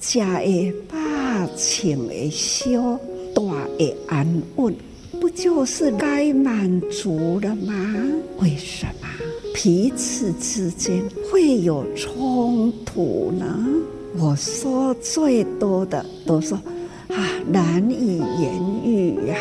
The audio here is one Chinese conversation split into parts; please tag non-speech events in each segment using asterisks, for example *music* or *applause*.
家的饱，穿的消，大的安稳，不就是该满足了吗？为什么彼此之间会有冲突呢？我说最多的都说啊，难以言喻呀。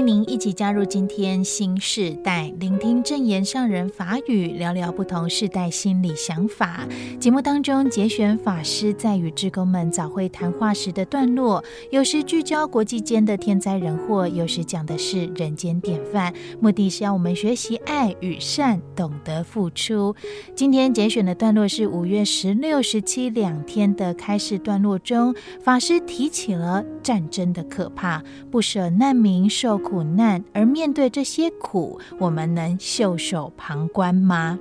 迎您一起加入今天新时代，聆听正言上人法语，聊聊不同世代心理想法。节目当中节选法师在与志工们早会谈话时的段落，有时聚焦国际间的天灾人祸，有时讲的是人间典范，目的是要我们学习爱与善，懂得付出。今天节选的段落是五月十六、十七两天的开示段落中，法师提起了战争的可怕，不舍难民受。受苦难，而面对这些苦，我们能袖手旁观吗？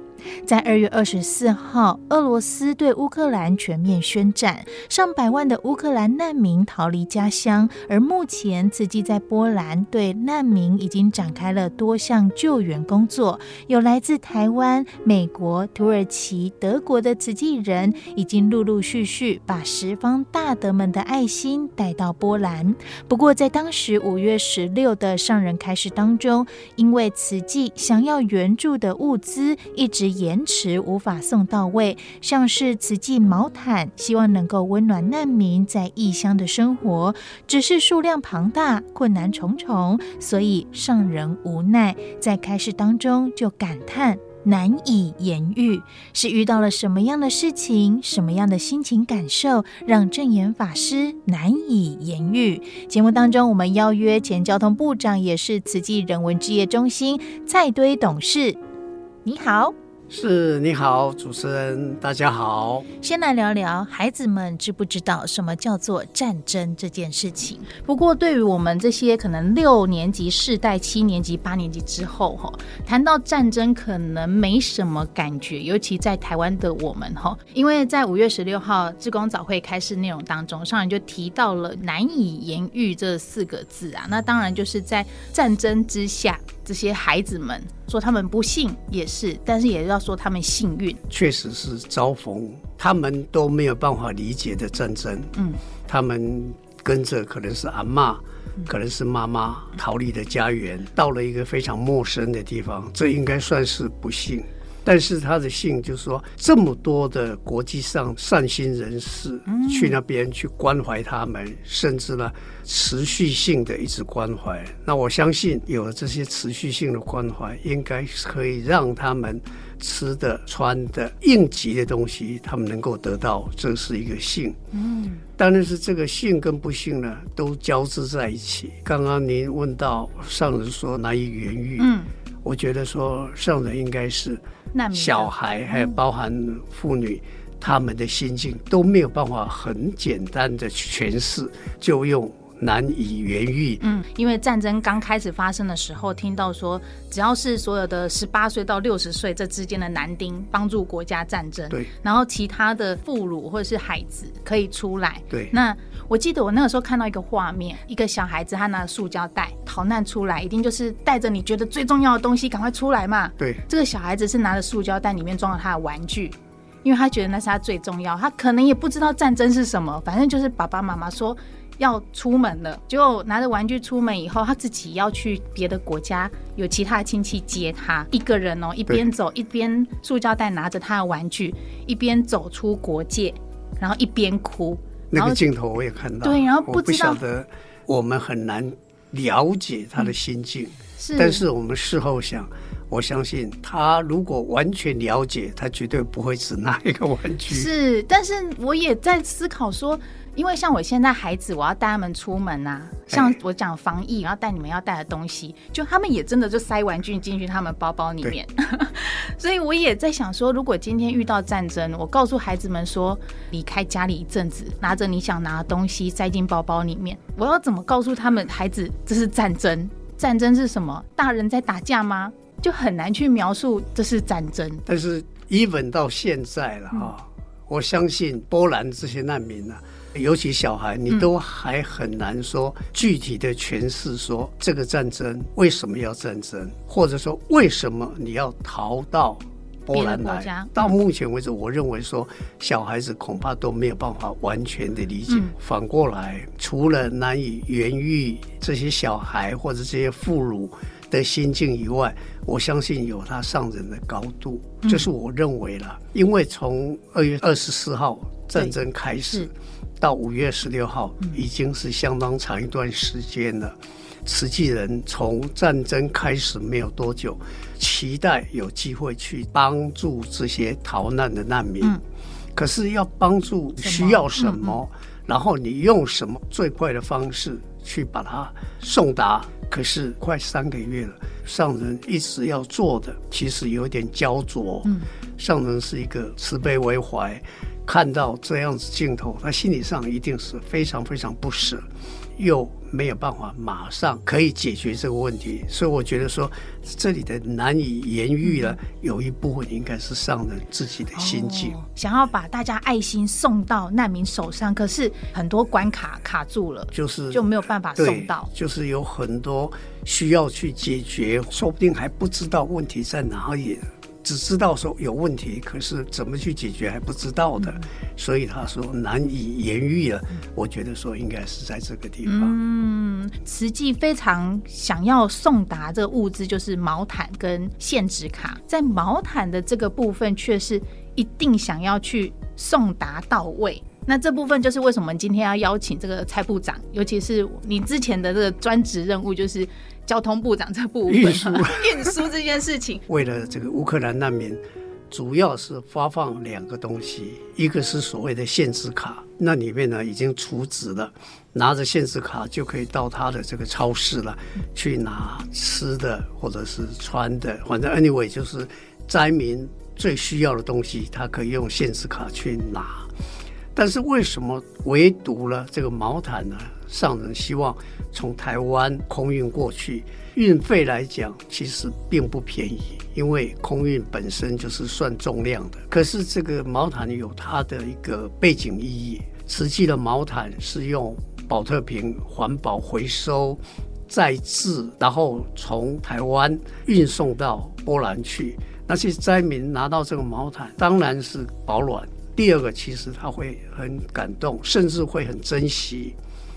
在二月二十四号，俄罗斯对乌克兰全面宣战，上百万的乌克兰难民逃离家乡。而目前，慈济在波兰对难民已经展开了多项救援工作，有来自台湾、美国、土耳其、德国的慈济人，已经陆陆续续把十方大德们的爱心带到波兰。不过，在当时五月十六的上人开示当中，因为慈济想要援助的物资一直延迟无法送到位，像是慈济毛毯，希望能够温暖难民在异乡的生活，只是数量庞大，困难重重，所以上人无奈，在开示当中就感叹难以言喻，是遇到了什么样的事情，什么样的心情感受，让证言法师难以言喻。节目当中，我们邀约前交通部长，也是慈济人文置业中心蔡堆董事，你好。是，你好，主持人，大家好。先来聊聊孩子们知不知道什么叫做战争这件事情？不过，对于我们这些可能六年级世代、七年级、八年级之后，哈，谈到战争可能没什么感觉，尤其在台湾的我们，哈，因为在五月十六号志工早会开示内容当中，上人就提到了难以言喻这四个字啊，那当然就是在战争之下。这些孩子们说他们不幸也是，但是也要说他们幸运。确实是遭逢他们都没有办法理解的战争。嗯，他们跟着可能是阿妈，可能是妈妈逃离的家园，到了一个非常陌生的地方，这应该算是不幸。但是他的幸就是说，这么多的国际上善心人士去那边去关怀他们，嗯、甚至呢持续性的一直关怀。那我相信有了这些持续性的关怀，应该可以让他们吃的、穿的、应急的东西，他们能够得到，这是一个幸。嗯，当然是这个幸跟不幸呢，都交织在一起。刚刚您问到上人说难以言喻，嗯，我觉得说上人应该是。小孩还有包含妇女，嗯、他们的心境都没有办法很简单的诠释，就用难以言喻。嗯，因为战争刚开始发生的时候，听到说只要是所有的十八岁到六十岁这之间的男丁帮助国家战争，对，然后其他的妇孺或者是孩子可以出来，对，那。我记得我那个时候看到一个画面，一个小孩子他拿着塑胶袋逃难出来，一定就是带着你觉得最重要的东西赶快出来嘛。对，这个小孩子是拿着塑胶袋，里面装了他的玩具，因为他觉得那是他最重要。他可能也不知道战争是什么，反正就是爸爸妈妈说要出门了，结果拿着玩具出门以后，他自己要去别的国家，有其他的亲戚接他，一个人哦，一边走一边塑胶袋拿着他的玩具，一边走出国界，然后一边哭。那个镜头我也看到，对，然后不知道，我们很难了解他的心境。嗯、是，但是我们事后想，我相信他如果完全了解，他绝对不会只拿一个玩具。是，但是我也在思考说。因为像我现在孩子，我要带他们出门呐、啊。像我讲防疫，然后带你们要带的东西，就他们也真的就塞玩具进去他们包包里面。*laughs* 所以我也在想说，如果今天遇到战争，我告诉孩子们说，离开家里一阵子，拿着你想拿的东西塞进包包里面，我要怎么告诉他们，孩子，这是战争？战争是什么？大人在打架吗？就很难去描述这是战争。但是，even 到现在了哈，嗯、我相信波兰这些难民呢、啊。尤其小孩，你都还很难说具体的诠释说这个战争为什么要战争，或者说为什么你要逃到波兰来。到目前为止，我认为说小孩子恐怕都没有办法完全的理解。反过来，除了难以言喻这些小孩或者这些妇孺的心境以外，我相信有他上人的高度，这是我认为了。因为从二月二十四号战争开始。到五月十六号，已经是相当长一段时间了。慈济人从战争开始没有多久，期待有机会去帮助这些逃难的难民。可是要帮助需要什么，然后你用什么最快的方式去把它送达？可是快三个月了，上人一直要做的，其实有点焦灼。上人是一个慈悲为怀。看到这样子镜头，他心理上一定是非常非常不舍，又没有办法马上可以解决这个问题，所以我觉得说这里的难以言喻了，有一部分应该是上人自己的心境，哦，想要把大家爱心送到难民手上，可是很多关卡卡住了，就是就没有办法送到，就是有很多需要去解决，说不定还不知道问题在哪里。只知道说有问题，可是怎么去解决还不知道的，所以他说难以言喻了。我觉得说应该是在这个地方。嗯，慈济非常想要送达这个物资，就是毛毯跟限制卡。在毛毯的这个部分，却是一定想要去送达到位。那这部分就是为什么今天要邀请这个蔡部长，尤其是你之前的这个专职任务，就是。交通部长这部分运输 *laughs* 运输这件事情，为了这个乌克兰难民，主要是发放两个东西，一个是所谓的限制卡，那里面呢已经储值了，拿着限制卡就可以到他的这个超市了，去拿吃的或者是穿的，反正 anyway 就是灾民最需要的东西，他可以用限制卡去拿。但是为什么唯独了这个毛毯呢？上人希望从台湾空运过去，运费来讲其实并不便宜，因为空运本身就是算重量的。可是这个毛毯有它的一个背景意义，慈济的毛毯是用宝特瓶环保回收再制，然后从台湾运送到波兰去。那些灾民拿到这个毛毯，当然是保暖。第二个，其实他会很感动，甚至会很珍惜。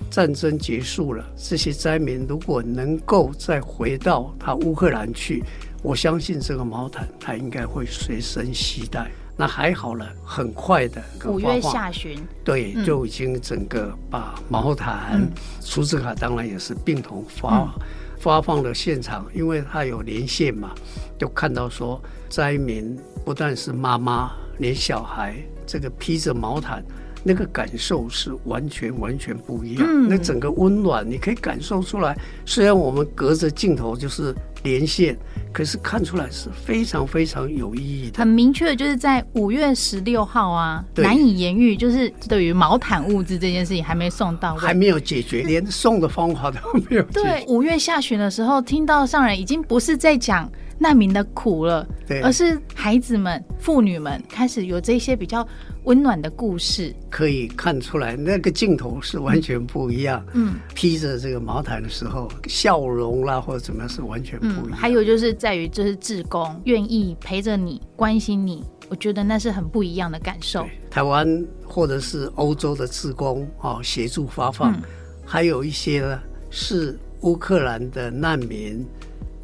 战争结束了，这些灾民如果能够再回到他乌克兰去，我相信这个毛毯他应该会随身携带。那还好了，很快的五月下旬，对，就已经整个把毛毯、储值卡当然也是并同发发放了现场，因为他有连线嘛，就看到说灾民不但是妈妈，连小孩这个披着毛毯。那个感受是完全完全不一样，嗯、那整个温暖你可以感受出来。虽然我们隔着镜头就是连线，可是看出来是非常非常有意义的。很明确的就是在五月十六号啊，难以言喻，就是对于毛毯物资这件事情还没送到，还没有解决，连送的方法都没有解决。对，五月下旬的时候，听到上人已经不是在讲难民的苦了，对，而是孩子们、妇女们开始有这些比较。温暖的故事可以看出来，那个镜头是完全不一样。嗯，披着这个毛毯的时候，笑容啦或者怎么样是完全不一样。还有就是在于，就是志工愿意陪着你、关心你，我觉得那是很不一样的感受。台湾或者是欧洲的志工啊，协助发放，嗯、还有一些呢是乌克兰的难民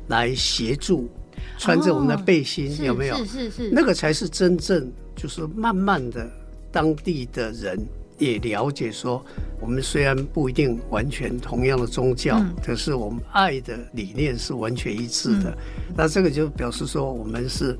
来协助，穿着我们的背心，哦、有没有？是是是，那个才是真正。就是慢慢的，当地的人也了解说，我们虽然不一定完全同样的宗教，嗯、可是我们爱的理念是完全一致的。嗯、那这个就表示说，我们是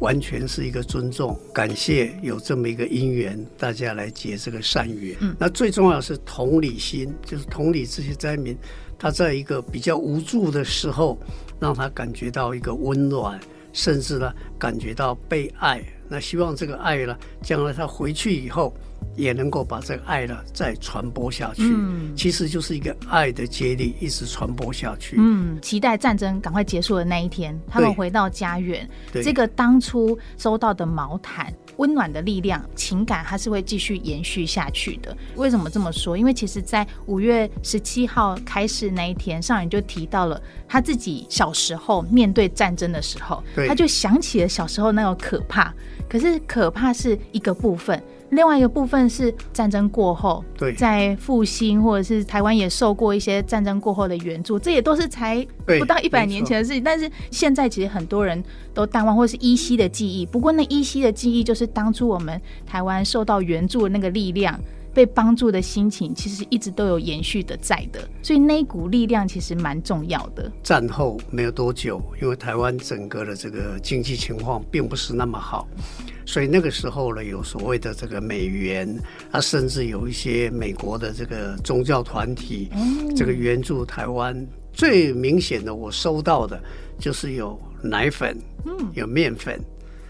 完全是一个尊重、感谢有这么一个因缘，大家来结这个善缘。嗯、那最重要是同理心，就是同理这些灾民，他在一个比较无助的时候，让他感觉到一个温暖，甚至呢感觉到被爱。那希望这个爱呢，将来他回去以后，也能够把这个爱呢再传播下去。嗯，其实就是一个爱的接力，一直传播下去。嗯，期待战争赶快结束的那一天，他们回到家园。对这个当初收到的毛毯，温暖的力量，情感它是会继续延续下去的。为什么这么说？因为其实，在五月十七号开始那一天，上人就提到了他自己小时候面对战争的时候，他就想起了小时候那个可怕。可是可怕是一个部分。另外一个部分是战争过后，对，在复兴或者是台湾也受过一些战争过后的援助，这也都是才不到一百年前的事情。但是现在其实很多人都淡忘，或是依稀的记忆。不过那依稀的记忆，就是当初我们台湾受到援助的那个力量，被帮助的心情，其实一直都有延续的在的。所以那一股力量其实蛮重要的。战后没有多久，因为台湾整个的这个经济情况并不是那么好。所以那个时候呢，有所谓的这个美元，啊，甚至有一些美国的这个宗教团体，这个援助台湾。最明显的，我收到的就是有奶粉，嗯有面粉，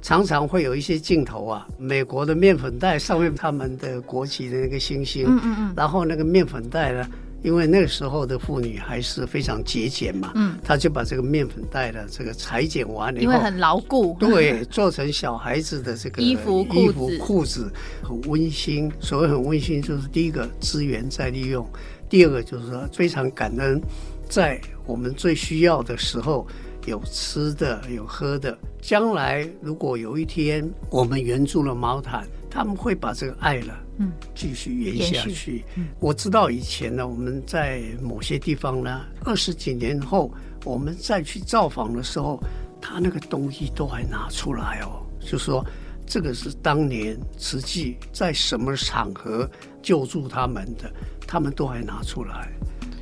常常会有一些镜头啊，美国的面粉袋上面他们的国旗的那个星星，嗯嗯然后那个面粉袋呢。因为那个时候的妇女还是非常节俭嘛，嗯，她就把这个面粉袋的这个裁剪完了以后，因为很牢固，对，*laughs* 做成小孩子的这个衣服、衣服、裤子，很温馨。所谓很温馨，就是第一个资源再利用，第二个就是说非常感恩，在我们最需要的时候有吃的、有喝的。将来如果有一天我们援助了毛毯。他们会把这个爱了，嗯，继续延下去。嗯，我知道以前呢，我们在某些地方呢，二十几年后，我们再去造访的时候，他那个东西都还拿出来哦，就说这个是当年慈济在什么场合救助他们的，他们都还拿出来，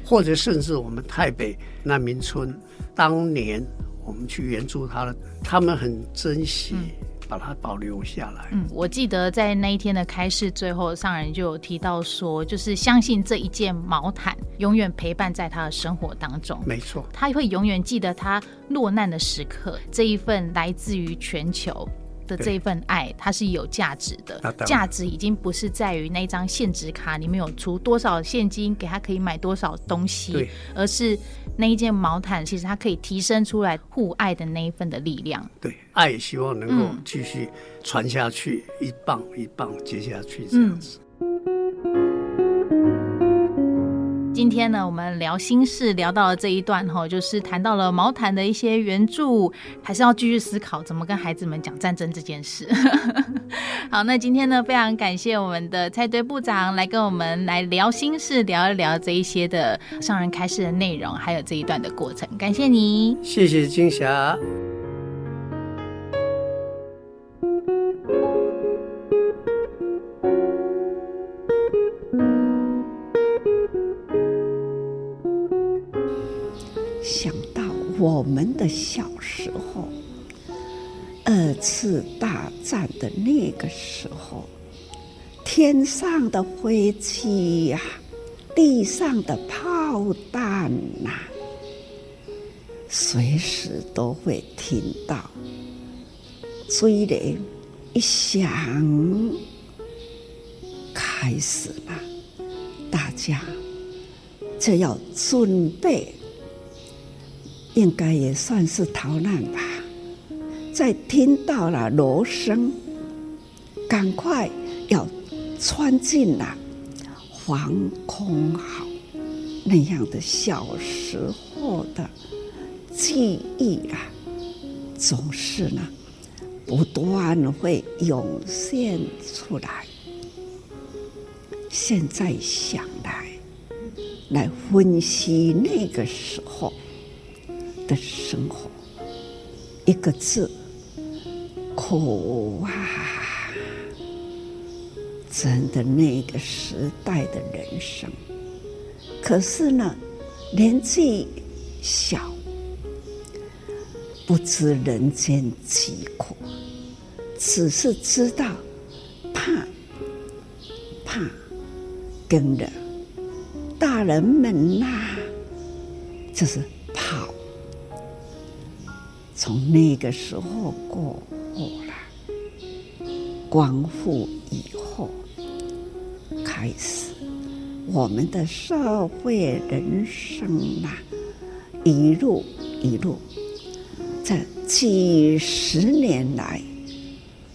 或者甚至我们台北难民村当年我们去援助他了，他们很珍惜。嗯把它保留下来。嗯，我记得在那一天的开示最后，上人就有提到说，就是相信这一件毛毯永远陪伴在他的生活当中。没错，他会永远记得他落难的时刻，这一份来自于全球。的这一份爱，它是有价值的。价值已经不是在于那张现值卡里面有出多少现金给他可以买多少东西，而是那一件毛毯，其实它可以提升出来互爱的那一份的力量。对，爱希望能够继续传下去，嗯、一棒一棒接下去这样子。嗯今天呢，我们聊心事聊到了这一段哈，就是谈到了毛毯的一些援助，还是要继续思考怎么跟孩子们讲战争这件事。*laughs* 好，那今天呢，非常感谢我们的蔡队部长来跟我们来聊心事，聊一聊这一些的上人开示的内容，还有这一段的过程。感谢你，谢谢金霞。我们的小时候，二次大战的那个时候，天上的飞机呀，地上的炮弹呐，随时都会听到。催泪一响，开始了，大家就要准备。应该也算是逃难吧。在听到了锣声，赶快要穿进了防空壕。那样的小时候的记忆啊，总是呢不断会涌现出来。现在想来，来分析那个时候。生活，一个字，苦啊！真的，那个时代的人生，可是呢，年纪小，不知人间疾苦，只是知道怕，怕跟着大人们呐、啊，就是。从那个时候过后了，光复以后开始，我们的社会人生啊，一路一路，这几十年来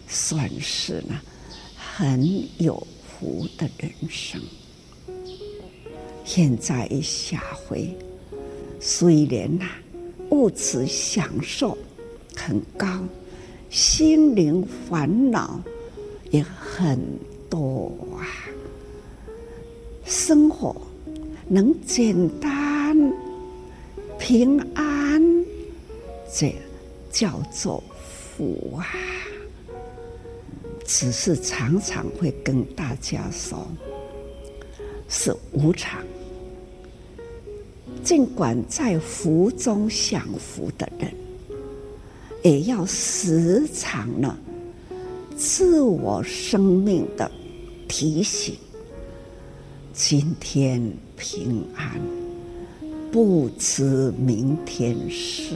算是呢很有福的人生。现在一下回，虽然呐物质享受很高，心灵烦恼也很多啊。生活能简单平安，这叫做福啊。只是常常会跟大家说，是无常。尽管在福中享福的人，也要时常呢，自我生命的提醒：今天平安，不知明天事。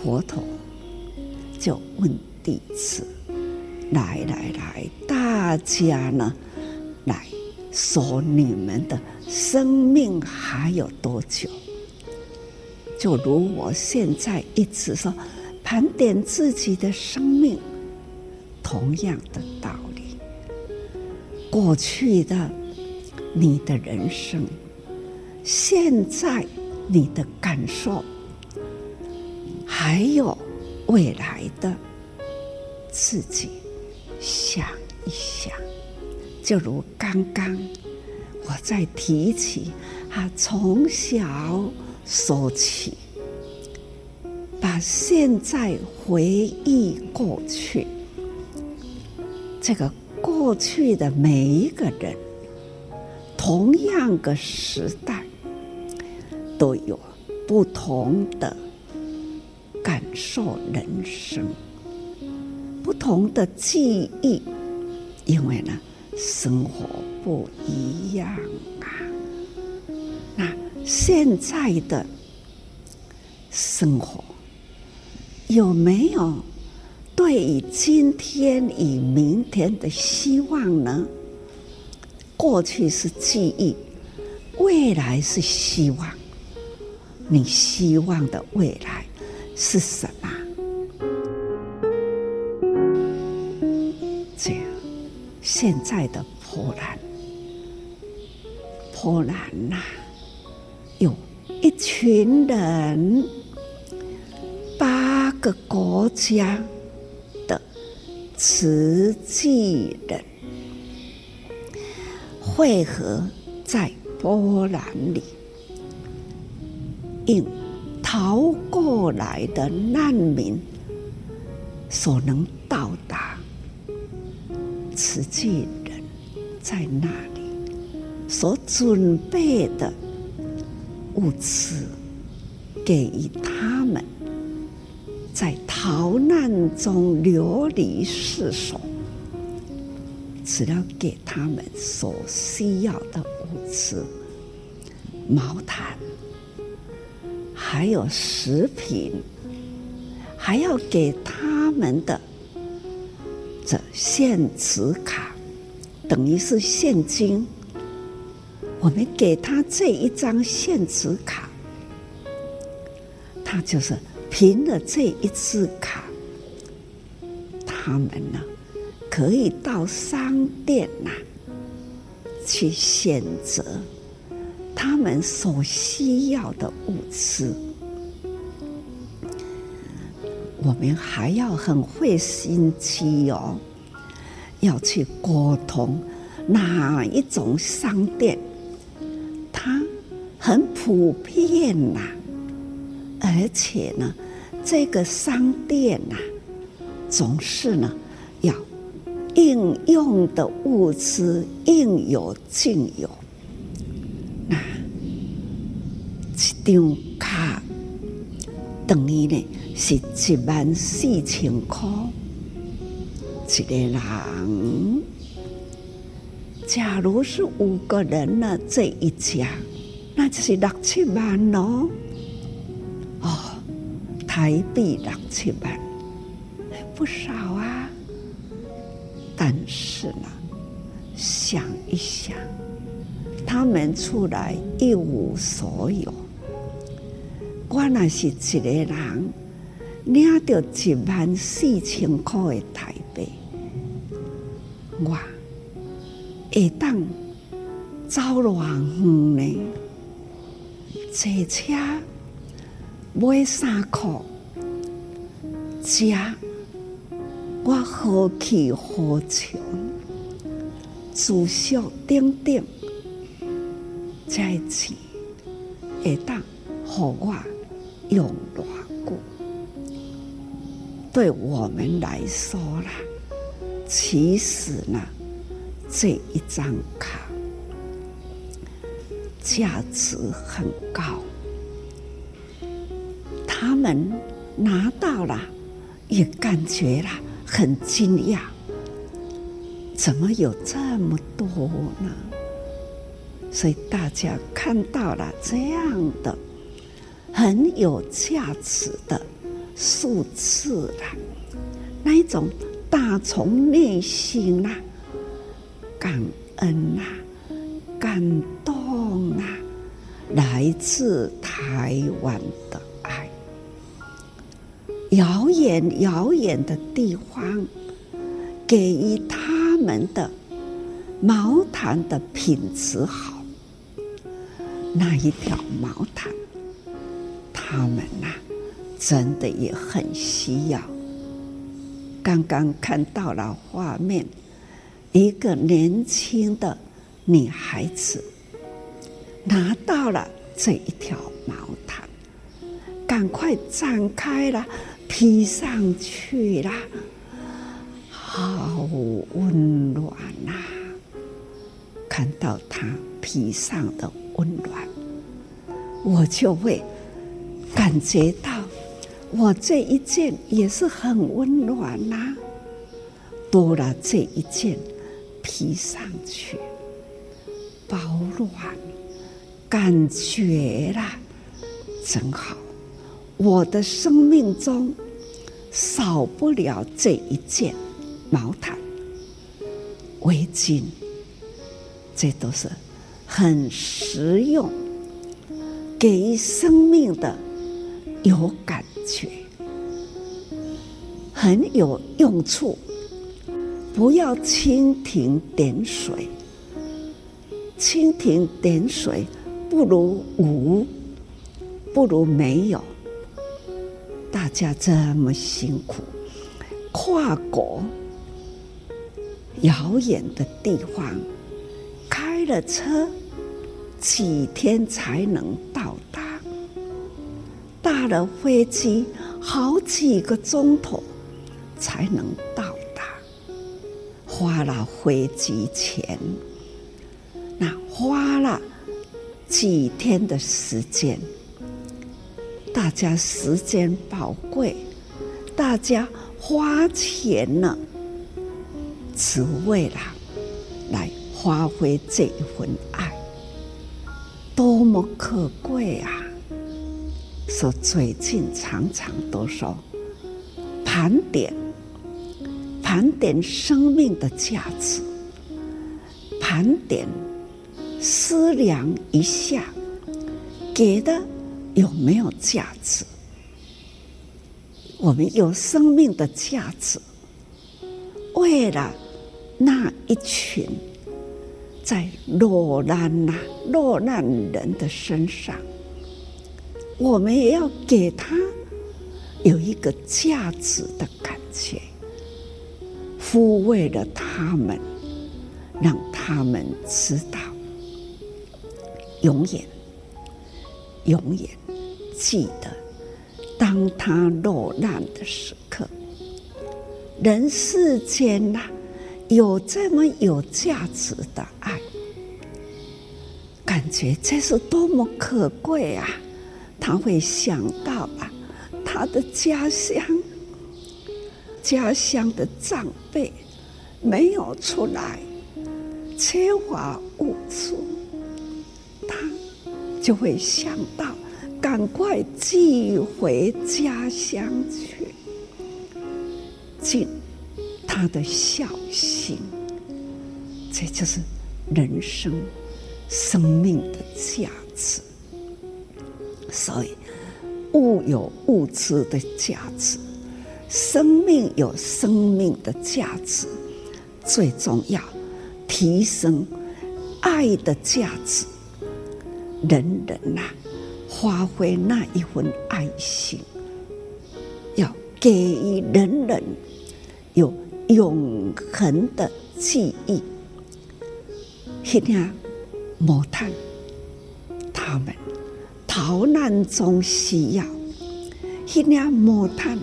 佛陀就问弟子。来来来，大家呢，说你们的生命还有多久？就如我现在一直说，盘点自己的生命，同样的道理。过去的你的人生，现在你的感受，还有未来的自己。想一想，就如刚刚我在提起他从小说起，把现在回忆过去，这个过去的每一个人，同样个时代，都有不同的感受人生。不同的记忆，因为呢，生活不一样啊。那现在的生活有没有对于今天与明天的希望呢？过去是记忆，未来是希望。你希望的未来是什现在的波兰，波兰呐，有一群人，八个国家的慈济人汇合在波兰里，应逃过来的难民所能到。慈济人在那里所准备的物资，给予他们在逃难中流离失所，只要给他们所需要的物资，毛毯，还有食品，还要给他们的。这现值卡等于是现金，我们给他这一张现值卡，他就是凭了这一支卡，他们呢可以到商店呐去选择他们所需要的物资。我们还要很费心机哦，要去沟通哪一种商店，它很普遍呐，而且呢，这个商店呐，总是呢要应用的物资应有尽有，那这张卡等于呢？是一万四千块，一个人。假如是五个人呢，这一家，那就是六七万。哦，台币六七万，不少啊。但是呢，想一想，他们出来一无所有，我那是一个人。领到一万四千块的台币，我会当走偌远呢？坐车买衫裤，食我好气好穷，住宿等等，这钱会当互我用偌久？对我们来说啦，其实呢，这一张卡价值很高。他们拿到了，也感觉了很惊讶，怎么有这么多呢？所以大家看到了这样的很有价值的。数次啦，那一种打从内心啦，感恩呐，感动呐，来自台湾的爱。遥远遥远的地方，给予他们的毛毯的品质好，那一条毛毯，他们呐。真的也很需要。刚刚看到了画面，一个年轻的女孩子拿到了这一条毛毯，赶快展开了，披上去了，好温暖呐！看到她披上的温暖，我就会感觉到。我这一件也是很温暖呐、多了这一件披上去，保暖，感觉啦，真好。我的生命中少不了这一件毛毯、围巾，这都是很实用，给予生命的有感。觉很有用处，不要蜻蜓点水。蜻蜓点水不如无，不如没有。大家这么辛苦，跨国遥远的地方，开了车，几天才能到达。搭了飞机好几个钟头才能到达，花了飞机钱，那花了几天的时间，大家时间宝贵，大家花钱了，只为了来发挥这一份爱，多么可贵啊！说最近常常都说盘点，盘点生命的价值，盘点思量一下，给的有没有价值？我们有生命的价值，为了那一群在落难呐、落难人的身上。我们也要给他有一个价值的感觉，抚慰了他们，让他们知道，永远、永远记得，当他落难的时刻，人世间呐，有这么有价值的爱，感觉这是多么可贵啊！他会想到啊，他的家乡，家乡的长辈没有出来，缺乏物资，他就会想到赶快寄回家乡去，尽他的孝心。这就是人生生命的价值。所以，物有物质的价值，生命有生命的价值，最重要，提升爱的价值。人人呐、啊，发挥那一份爱心，要给予人人有永恒的记忆。一定要摩叹他们逃难中需要，一定要摩叹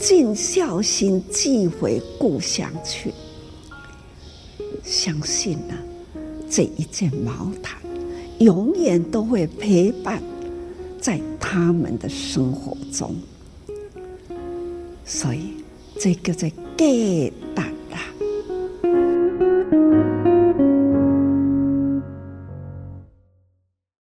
尽孝心寄回故乡去。相信呢、啊，这一件毛毯永远都会陪伴在他们的生活中。所以，这个在给胆啦。